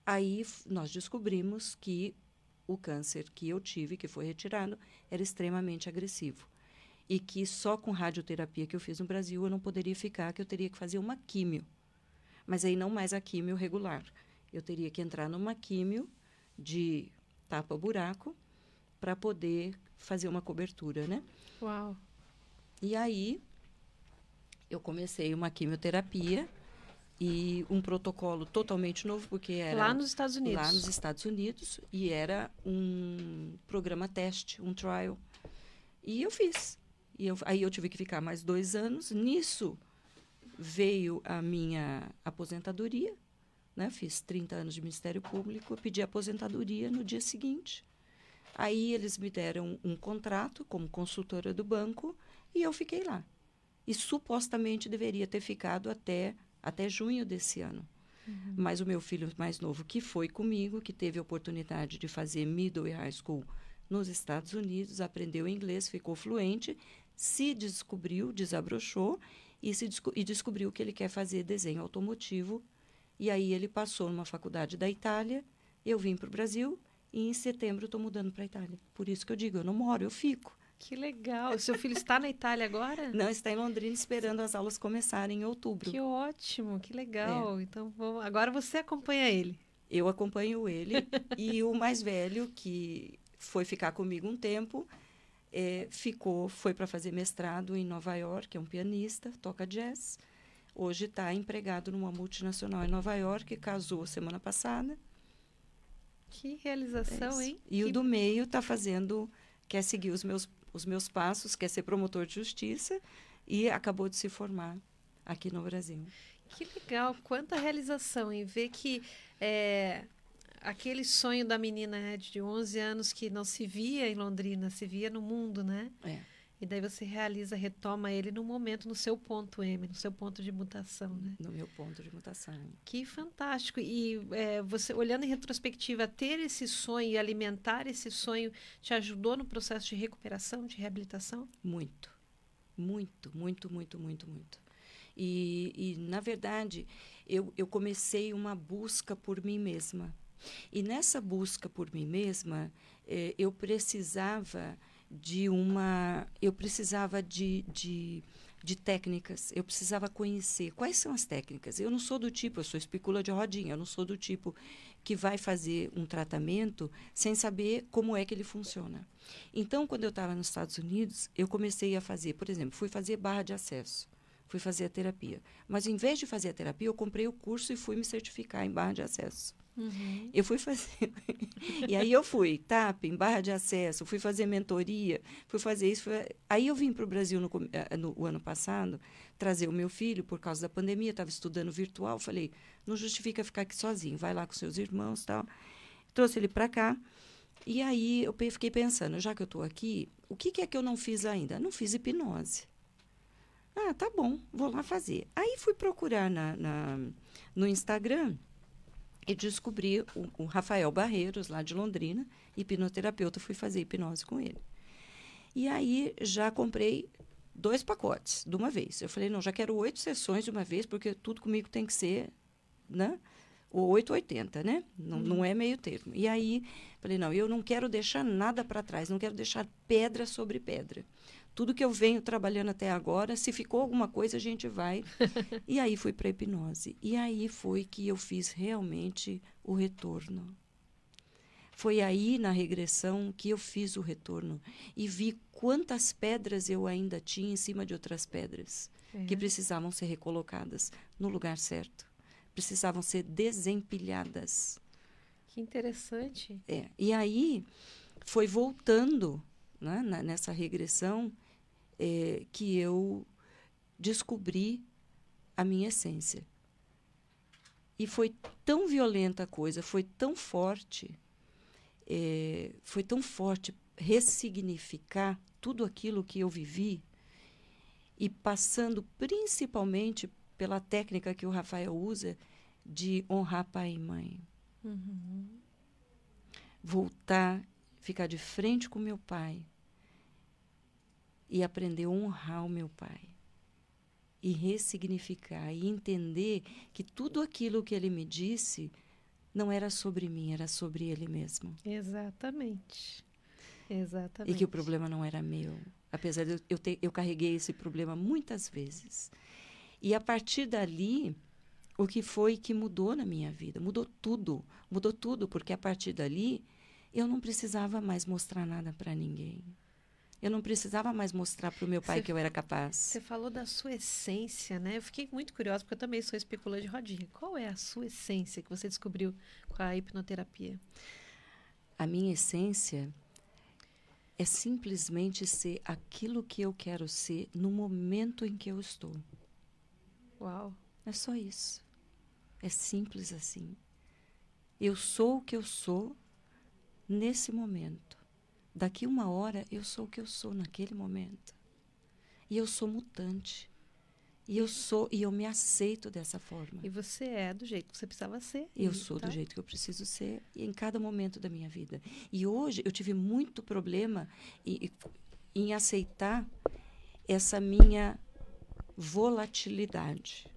Aí nós descobrimos que o câncer que eu tive, que foi retirado, era extremamente agressivo. E que só com radioterapia que eu fiz no Brasil eu não poderia ficar, que eu teria que fazer uma químio. Mas aí não mais a químio regular. Eu teria que entrar numa químio de tapa-buraco para poder fazer uma cobertura, né? Uau. E aí eu comecei uma quimioterapia e um protocolo totalmente novo porque era Lá nos Estados Unidos. lá nos Estados Unidos e era um programa teste, um trial. E eu fiz. E eu, aí eu tive que ficar mais dois anos. Nisso veio a minha aposentadoria. Né? Fiz 30 anos de Ministério Público, pedi aposentadoria no dia seguinte. Aí eles me deram um contrato como consultora do banco e eu fiquei lá. E supostamente deveria ter ficado até, até junho desse ano. Mas o meu filho mais novo, que foi comigo, que teve a oportunidade de fazer middle e high school nos Estados Unidos, aprendeu inglês, ficou fluente, se descobriu, desabrochou e, se desco- e descobriu que ele quer fazer desenho automotivo. E aí ele passou numa faculdade da Itália, eu vim para o Brasil e em setembro estou mudando para a Itália. Por isso que eu digo, eu não moro, eu fico. Que legal. O seu filho está na Itália agora? <laughs> Não, está em Londrina esperando as aulas começarem em outubro. Que ótimo, que É. legal. Então, vou- agora você acompanha ele. Eu acompanho ele <laughs> e o mais velho, que foi ficar comigo um tempo, eh, ficou, foi para fazer mestrado em Nova York, é um pianista, toca jazz. Hoje está empregado numa multinacional em Nova York, casou semana passada. Que É realização, isso. hein? E que... o do meio está fazendo, quer seguir os meus, os meus passos, quer ser promotor de justiça e acabou de se formar aqui no Brasil. Que legal, quanta realização em ver que é, aquele sonho da menina né, de 11 anos que não se via em Londrina, se via no mundo, né? É. E daí você realiza, retoma ele no momento, no seu ponto M, no seu ponto de mutação, né? No meu ponto de mutação. Que fantástico. E é, você, olhando em retrospectiva, ter esse sonho e alimentar esse sonho te ajudou no processo de recuperação, de reabilitação? Muito, muito, muito, muito, muito, muito. E, e na verdade, eu, eu comecei uma busca por mim mesma. E nessa busca por mim mesma, eh, eu precisava de uma. Eu precisava de, de, de técnicas, eu precisava conhecer. Quais são as técnicas? Eu não sou do tipo, eu sou especula de rodinha, eu não sou do tipo que vai fazer um tratamento sem saber como é que ele funciona. Então, quando eu estava nos Estados Unidos, eu comecei a fazer, por exemplo, fui fazer barra de acesso, fui fazer a terapia. Mas, em vez de fazer a terapia, eu comprei o curso e fui me certificar em barra de acesso. Eu fui fazer. <laughs> e aí eu fui, TAP, em barra de acesso, fui fazer mentoria, fui fazer isso. fui- Aí eu vim para o Brasil no, eh, no o ano passado, trazer o meu filho por causa da pandemia, estava estudando virtual. Falei, não justifica ficar aqui sozinho, vai lá com seus irmãos tal. Trouxe ele para cá. E aí eu fiquei pensando, já que eu estou aqui, o que, que é que eu não fiz ainda? Não fiz hipnose. Ah, tá bom, vou lá fazer. Aí fui procurar na, na- no Instagram e descobri o, o Rafael Barreiros, lá de Londrina, hipnoterapeuta, fui fazer hipnose com ele. E aí já comprei dois pacotes de uma vez. Eu falei, não, já quero oito sessões de uma vez, porque tudo comigo tem que ser, né? O 880, né? Não, não é meio termo. E aí, falei, não, eu não quero deixar nada para trás, não quero deixar pedra sobre pedra. Tudo que eu venho trabalhando até agora, se ficou alguma coisa, a gente vai. <laughs> e aí fui para hipnose. E aí foi que eu fiz realmente o retorno. Foi aí na regressão que eu fiz o retorno e vi quantas pedras eu ainda tinha em cima de outras pedras que precisavam ser recolocadas no lugar certo. Precisavam ser desempilhadas. Que interessante. É, E aí foi voltando né, na- nessa regressão é, que eu descobri a minha essência. E foi tão violenta a coisa, foi tão forte, é, foi tão forte ressignificar tudo aquilo que eu vivi e passando principalmente pela técnica que o Rafael usa de honrar pai e mãe voltar, ficar de frente com meu pai e aprender a honrar o meu pai. E ressignificar e entender que tudo aquilo que ele me disse não era sobre mim, era sobre ele mesmo. Exatamente. Exatamente. E que o problema não era meu. Apesar de eu ter, eu carreguei esse problema muitas vezes. E a partir dali, o que foi que mudou na minha vida? Mudou tudo. Mudou tudo, porque a partir dali eu não precisava mais mostrar nada para ninguém. Eu não precisava mais mostrar para o meu pai Você- que eu era capaz. Você falou da sua essência, né? Eu fiquei muito curiosa, porque eu também sou especulante de rodinha. Qual é a sua essência que você descobriu com a hipnoterapia? A minha essência é simplesmente ser aquilo que eu quero ser no momento em que eu estou. Uau. É só isso. É simples assim. Eu sou o que eu sou nesse momento. Daqui uma hora eu sou o que eu sou naquele momento. E eu sou mutante. E eu sou e eu me aceito dessa forma. E você é do jeito que você precisava ser. Eu sou tá- do jeito que eu preciso ser em cada momento da minha vida. E hoje eu tive muito problema em, em aceitar essa minha volatilidade,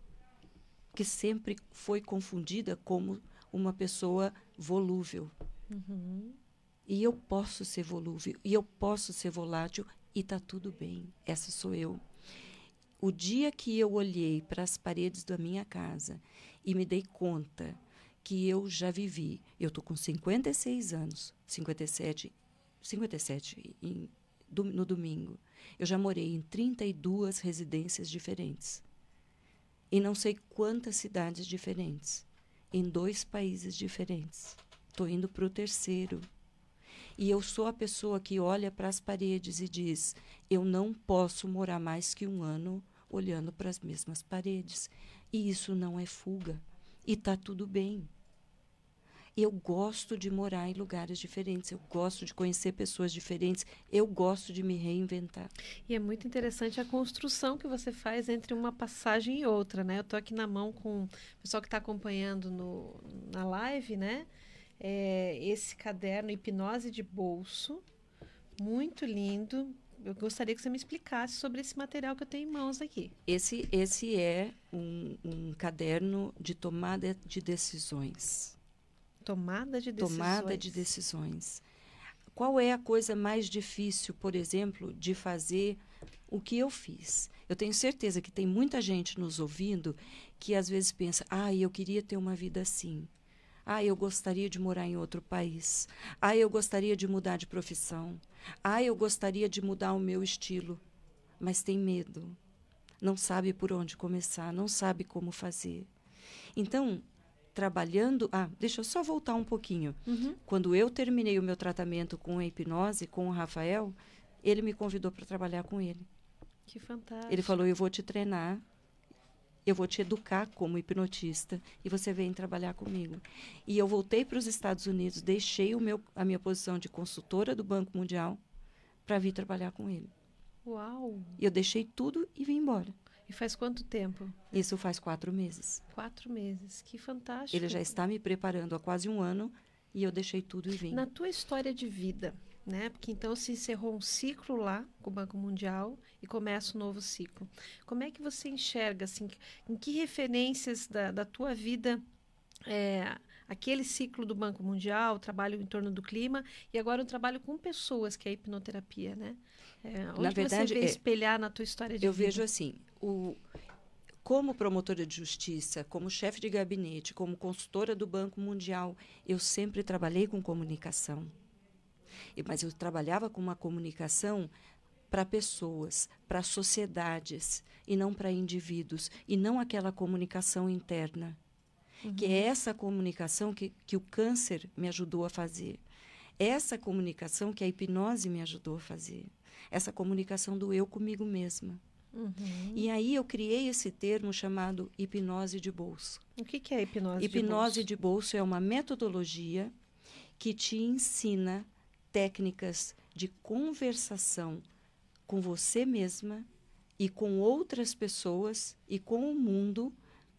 que sempre foi confundida como uma pessoa volúvel. Uhum. E eu posso ser volúvel, e eu posso ser volátil, e está tudo bem. Essa sou eu. O dia que eu olhei para as paredes da minha casa e me dei conta que eu já vivi, eu estou com 56 anos, 57, 57 em, no domingo. Eu já morei em 32 residências diferentes. Em não sei quantas cidades diferentes. Em dois países diferentes. Estou indo para o terceiro. E eu sou a pessoa que olha para as paredes e diz: eu não posso morar mais que um ano olhando para as mesmas paredes. E isso não é fuga. E está tudo bem. Eu gosto de morar em lugares diferentes, eu gosto de conhecer pessoas diferentes, eu gosto de me reinventar. E é muito interessante a construção que você faz entre uma passagem e outra, né? Eu estou aqui na mão com o pessoal que está acompanhando no, na live, né? É, esse caderno Hipnose de Bolso, muito lindo. Eu gostaria que você me explicasse sobre esse material que eu tenho em mãos aqui. Esse, esse é um, um caderno de tomada de decisões. Tomada de decisões. Tomada de decisões. Qual é a coisa mais difícil, por exemplo, de fazer o que eu fiz? Eu tenho certeza que tem muita gente nos ouvindo que às vezes pensa: ah, eu queria ter uma vida assim. Ah, eu gostaria de morar em outro país. Ah, eu gostaria de mudar de profissão. Ah, eu gostaria de mudar o meu estilo. Mas tem medo. Não sabe por onde começar, não sabe como fazer. Então, trabalhando. Ah, deixa eu só voltar um pouquinho. Uhum. Quando eu terminei o meu tratamento com a hipnose, com o Rafael, ele me convidou para trabalhar com ele. Que fantástico. Ele falou: Eu vou te treinar, eu vou te educar como hipnotista e você vem trabalhar comigo. E eu voltei para os Estados Unidos, deixei o meu, a minha posição de consultora do Banco Mundial para vir trabalhar com ele. Uau! E eu deixei tudo e vim embora. E faz quanto tempo? Isso faz quatro meses. Quatro meses. Que fantástico. Ele já está me preparando há quase um ano e eu deixei tudo e vim. Na tua história de vida, né? Porque então se encerrou um ciclo lá com o Banco Mundial e começa um novo ciclo. Como é que você enxerga, assim, em que referências da, da tua vida é, aquele ciclo do Banco Mundial, o trabalho em torno do clima e agora um trabalho com pessoas, que é a hipnoterapia, né? É, onde verdade, você vê é- espelhar na tua história de Eu vida? vejo assim, o, como promotora de justiça, como chefe de gabinete, como consultora do Banco Mundial, eu sempre trabalhei com comunicação. Mas eu trabalhava com uma comunicação para pessoas, para sociedades, e não para indivíduos, e não aquela comunicação interna. Que é essa comunicação que, que o câncer me ajudou a fazer. Essa comunicação que a hipnose me ajudou a fazer. Essa comunicação do eu comigo mesma. Uhum. E aí eu criei esse termo chamado hipnose de bolso. O que, que é hipnose, hipnose de de bolso é uma metodologia que te ensina técnicas de conversação com você mesma e com outras pessoas e com o mundo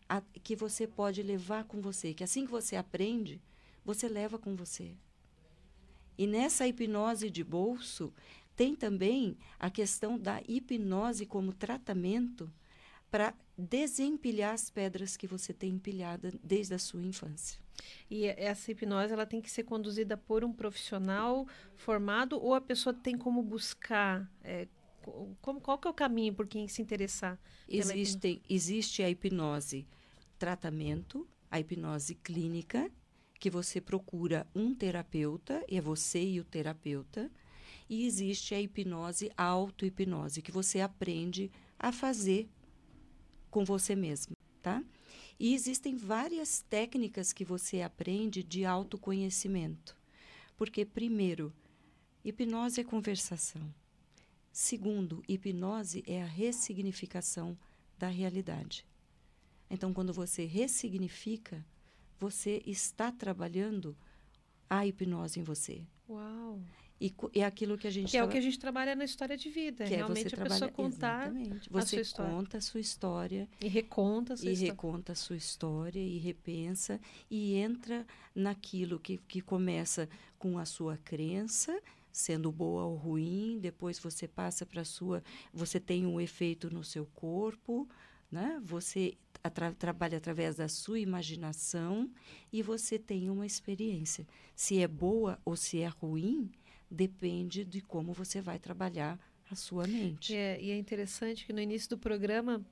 a- que você pode levar com você, que assim que você aprende, você leva com você. E nessa hipnose de bolso tem também a questão da hipnose como tratamento para desempilhar as pedras que você tem empilhada desde a sua infância. E essa hipnose ela tem que ser conduzida por um profissional formado ou a pessoa tem como buscar é, Co- Como, qual que é o caminho por quem se interessar? Existe, existe a hipnose tratamento, a hipnose clínica, que você procura um terapeuta, e é você e o terapeuta. E existe a hipnose auto-hipnose, que você aprende a fazer com você mesmo, tá? E existem várias técnicas que você aprende de autoconhecimento. Porque, primeiro, hipnose é conversação. Segundo, hipnose é a ressignificação da realidade. Então, quando você ressignifica, você está trabalhando a hipnose em você. Uau! E é aquilo que a gente Que é o tava- que a gente trabalha na história de vida. que é Realmente você a pessoa trabalhar contar exatamente. a Você sua história. conta a sua história e reconta a sua e história. reconta a sua história e repensa e entra naquilo que, que começa com a sua crença sendo boa ou ruim depois você passa para a sua você tem um efeito no seu corpo né você trabalha através da sua imaginação e você tem uma experiência se é boa ou se é ruim depende de como você vai trabalhar a sua mente é, e é interessante que no início do programa,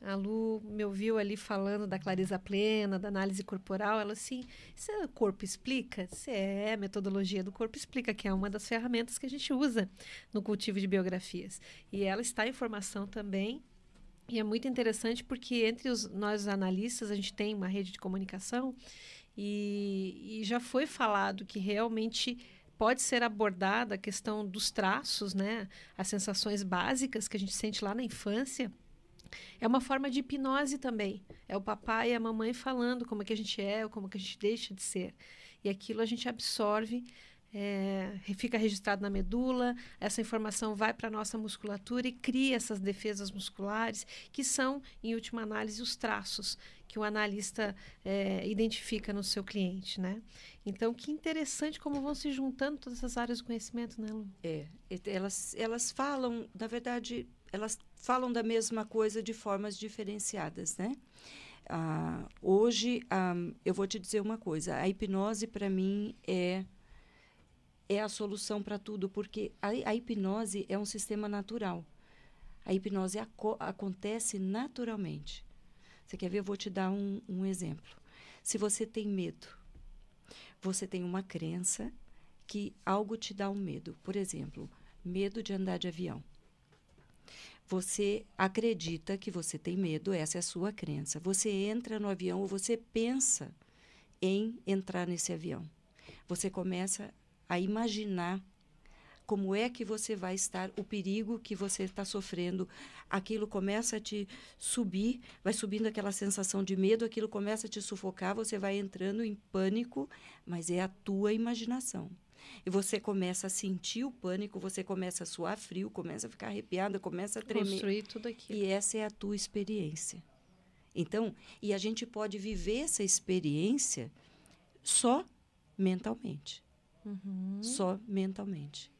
a Lu me ouviu ali falando da clareza plena, da análise corporal. Ela assim, isso é corpo explica? Isso é a metodologia do corpo explica, que é uma das ferramentas que a gente usa no cultivo de biografias. E ela está em formação também. E é muito interessante porque entre os, nós analistas a gente tem uma rede de comunicação e, e já foi falado que realmente pode ser abordada a questão dos traços, né? As sensações básicas que a gente sente lá na infância. É uma forma de hipnose também. É o papai e a mamãe falando como é que a gente é, como que a gente deixa de ser. E aquilo a gente absorve, é, fica registrado na medula, essa informação vai para a nossa musculatura e cria essas defesas musculares, que são, em última análise, os traços que o analista é, identifica no seu cliente, né? Então, que interessante como vão se juntando todas essas áreas do conhecimento, né, Lu? É, elas, elas falam, na verdade, elas falam da mesma coisa de formas diferenciadas, né? Ah, hoje, ah, eu vou te dizer uma coisa, a hipnose para mim é é a solução para tudo, porque a, a hipnose é um sistema natural. A hipnose aco- acontece naturalmente. Você quer ver? Eu vou te dar um, um exemplo. Se você tem medo, você tem uma crença que algo te dá um medo. Por exemplo, medo de andar de avião. Você acredita que você tem medo, essa é a sua crença. Você entra no avião ou você pensa em entrar nesse avião. Você começa a imaginar como é que você vai estar, o perigo que você está sofrendo. Aquilo começa a te subir, vai subindo aquela sensação de medo, aquilo começa a te sufocar, você vai entrando em pânico, mas é a tua imaginação. E você começa a sentir o pânico, você começa a suar frio, começa a ficar arrepiada, começa a tremer. Construir tudo aquilo. E essa é a tua experiência. Então, e a gente pode viver essa experiência só mentalmente. Uhum. Só mentalmente.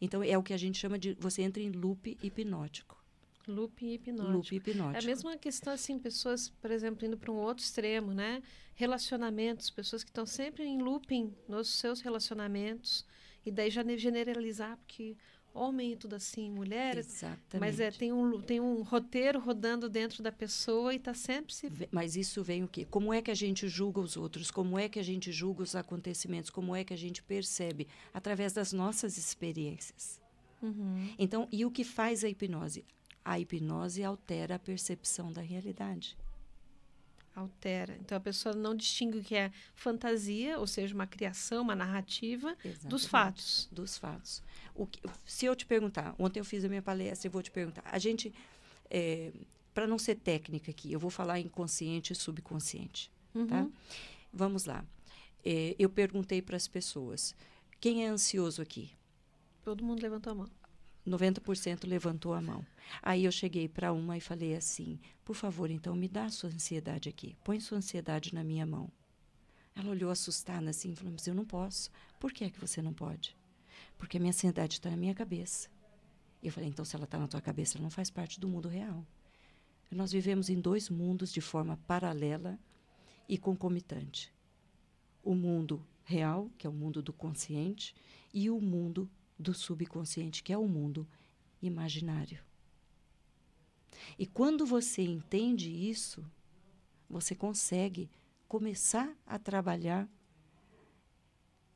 Então, é o que a gente chama de. Você entra em loop hipnótico. Loop hipnótico. Loop hipnótico. É a mesma questão, assim, pessoas, por exemplo, indo para um outro extremo, né? Relacionamentos, pessoas que estão sempre em looping nos seus relacionamentos, e daí já ne- generalizar, porque homem é tudo assim, mulher, Exatamente. mas é, tem, um, tem um roteiro rodando dentro da pessoa e está sempre se. Mas isso vem o quê? Como é que a gente julga os outros? Como é que a gente julga os acontecimentos? Como é que a gente percebe? Através das nossas experiências. Uhum. Então, e o que faz a hipnose? A hipnose altera a percepção da realidade. Altera. Então a pessoa não distingue o que é fantasia, ou seja, uma criação, uma narrativa, dos Exatamente. fatos. Dos fatos. O que- se eu te perguntar, ontem eu fiz a minha palestra e vou te perguntar. A gente, para não ser técnica aqui, eu vou falar inconsciente e subconsciente. Tá? Uhum. Vamos lá. Eh, eu perguntei para as pessoas: quem é ansioso aqui? Todo mundo levantou a mão. 90% levantou a mão. Aí eu cheguei para uma e falei assim: por favor, então me dá a sua ansiedade aqui. Põe sua ansiedade na minha mão. Ela olhou assustada assim e falou: mas eu não posso. Por que é que você não pode? Porque a minha ansiedade está na minha cabeça. Eu falei: então, se ela está na tua cabeça, ela não faz parte do mundo real. Nós vivemos em dois mundos de forma paralela e concomitante: o mundo real, que é o mundo do consciente, e o mundo do subconsciente, que é o mundo imaginário. E quando você entende isso, você consegue começar a trabalhar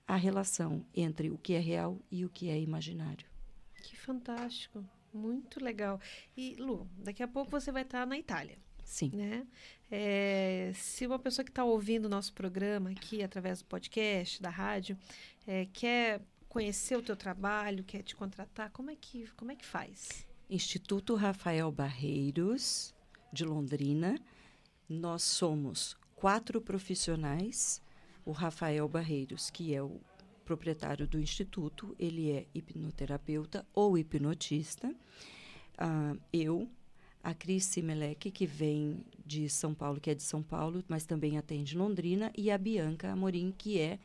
a relação entre o que é real e o que é imaginário. Que fantástico. Muito legal. E, Lu, daqui a pouco você vai estar na Itália. Sim. Né? É, se uma pessoa que está ouvindo o nosso programa aqui, através do podcast, da rádio, é, quer conhecer o teu trabalho, quer te contratar, como é que, como é que faz? Instituto Rafael Barreiros, de Londrina. Nós somos quatro profissionais. O Rafael Barreiros, que é o proprietário do instituto, ele é hipnoterapeuta ou hipnotista. Uh, eu, a Cris Simelec, que vem de São Paulo, que é de São Paulo, mas também atende Londrina, e a Bianca Amorim, que é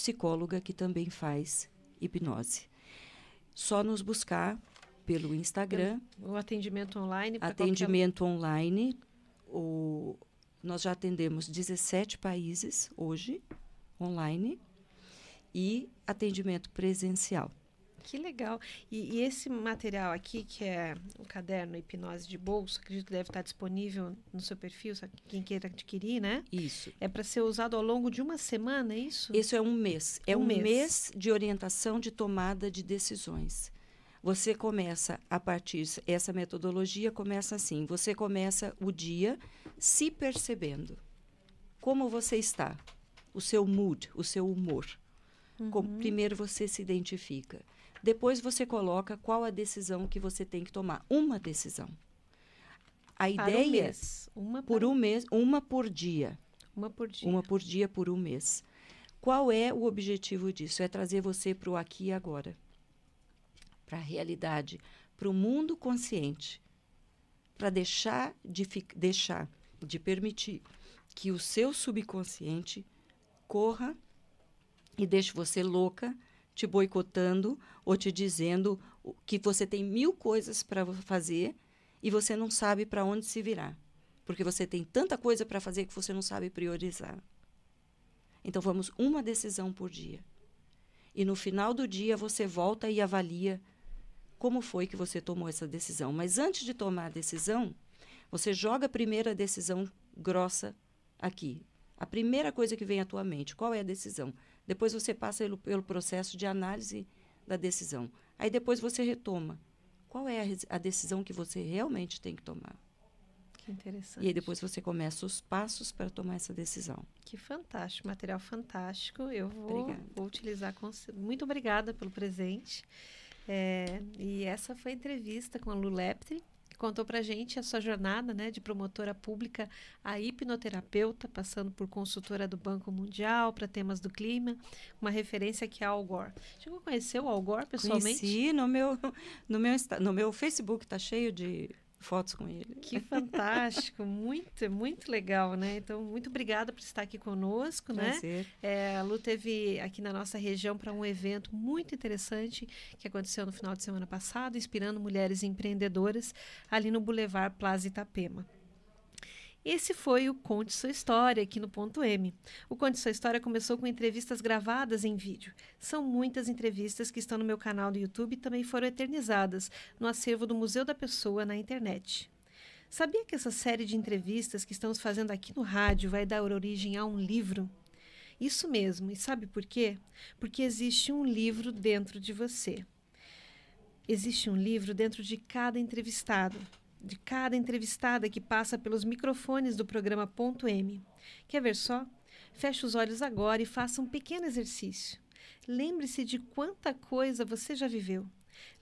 psicóloga, que também faz hipnose. Só nos buscar pelo Instagram. O atendimento online. Atendimento qualquer... online. O, nós já atendemos 17 países hoje, online e atendimento presencial. Que legal. E, e, esse material aqui, que é o caderno Hipnose de Bolso, acredito que deve estar disponível no seu perfil, quem queira adquirir, né? Isso. É para ser usado ao longo de uma semana, é isso? Isso é um mês. É um, um mês. mês de orientação de tomada de decisões. Você começa a partir, essa metodologia começa assim: você começa o dia se percebendo. Como você está? O seu mood, o seu humor. Uhum. primeiro você se identifica. Depois você coloca qual a decisão que você tem que tomar. Uma decisão. A para ideia um mês. Uma por um mês, uma por dia. Uma por dia. Uma por dia por um mês. Qual é o objetivo disso? É trazer você para o aqui e agora, para a realidade, para o mundo consciente, para deixar de deixar de permitir que o seu subconsciente corra e deixe você louca, te boicotando ou te dizendo que você tem mil coisas para fazer e você não sabe para onde se virar. Porque você tem tanta coisa para fazer que você não sabe priorizar. Então vamos uma decisão por dia. E no final do dia você volta e avalia como foi que você tomou essa decisão. Mas antes de tomar a decisão, você joga a primeira decisão grossa aqui. A primeira coisa que vem à tua mente, qual é a decisão? Depois você passa pelo, pelo processo de análise da decisão. Aí depois você retoma. Qual é a, a decisão que você realmente tem que tomar? Que interessante. E aí depois você começa os passos para tomar essa decisão. Que fantástico, material fantástico. Eu vou, vou utilizar. Com... Muito obrigada pelo presente. É, e essa foi a entrevista com a Lu Leptre contou para gente a sua jornada né, de promotora pública a hipnoterapeuta, passando por consultora do Banco Mundial para temas do clima, uma referência que é Al Gore. Chegou a conhecer o Al Gore pessoalmente? Conheci no meu, no meu, no meu Facebook, está cheio de fotos com ele. Que fantástico, muito, muito legal, né? Então, muito obrigada por estar aqui conosco, né? Prazer. né? É, a Lu teve aqui na nossa região para um evento muito interessante que aconteceu no final de semana passado, inspirando mulheres empreendedoras ali no Boulevard Plaza Itapema. Esse foi o Conte Sua História aqui no Ponto M. O Conte Sua História começou com entrevistas gravadas em vídeo. São muitas entrevistas que estão no meu canal do YouTube e também foram eternizadas no acervo do Museu da Pessoa na internet. Sabia que essa série de entrevistas que estamos fazendo aqui no rádio vai dar origem a um livro? Isso mesmo, e sabe por quê? Porque existe um livro dentro de você. Existe um livro dentro de cada entrevistado de cada entrevistada que passa pelos microfones do programa Ponto M. Quer ver só? Feche os olhos agora e faça um pequeno exercício. Lembre-se de quanta coisa você já viveu.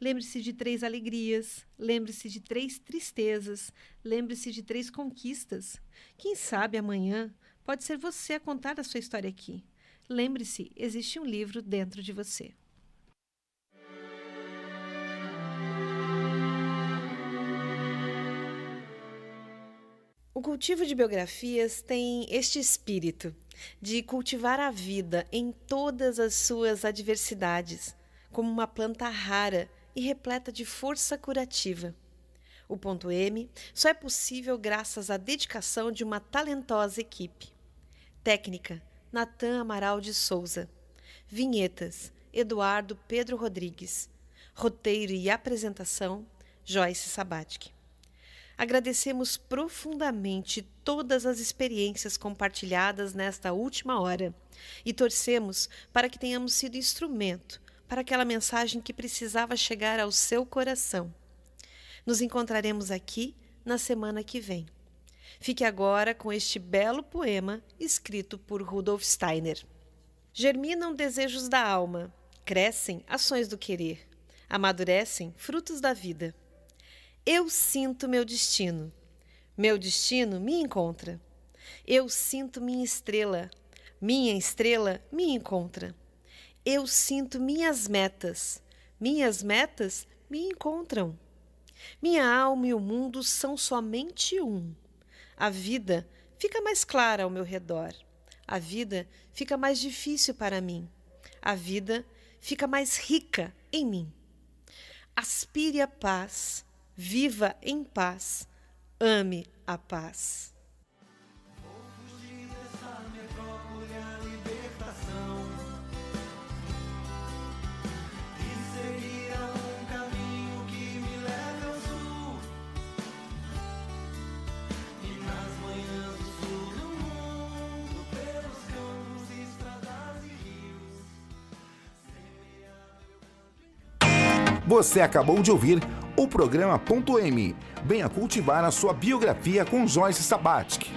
Lembre-se de três alegrias, lembre-se de três tristezas, lembre-se de três conquistas. Quem sabe amanhã pode ser você a contar a sua história aqui. Lembre-se, existe um livro dentro de você. O cultivo de biografias tem este espírito de cultivar a vida em todas as suas adversidades, como uma planta rara e repleta de força curativa. O ponto M só é possível graças à dedicação de uma talentosa equipe. Técnica: Natan Amaral de Souza. Vinhetas: Eduardo Pedro Rodrigues. Roteiro e apresentação: Joyce Sabatic. Agradecemos profundamente todas as experiências compartilhadas nesta última hora e torcemos para que tenhamos sido instrumento para aquela mensagem que precisava chegar ao seu coração. Nos encontraremos aqui na semana que vem. Fique agora com este belo poema escrito por Rudolf Steiner. Germinam desejos da alma, crescem ações do querer, amadurecem frutos da vida. Eu sinto meu destino. Meu destino me encontra. Eu sinto minha estrela. Minha estrela me encontra. Eu sinto minhas metas. Minhas metas me encontram. Minha alma e o mundo são somente um. A vida fica mais clara ao meu redor. A vida fica mais difícil para mim. A vida fica mais rica em mim. Aspire a paz viva em paz, ame a paz. Você acabou de ouvir o programa. Venha cultivar a sua biografia com Joyce Sabatsky.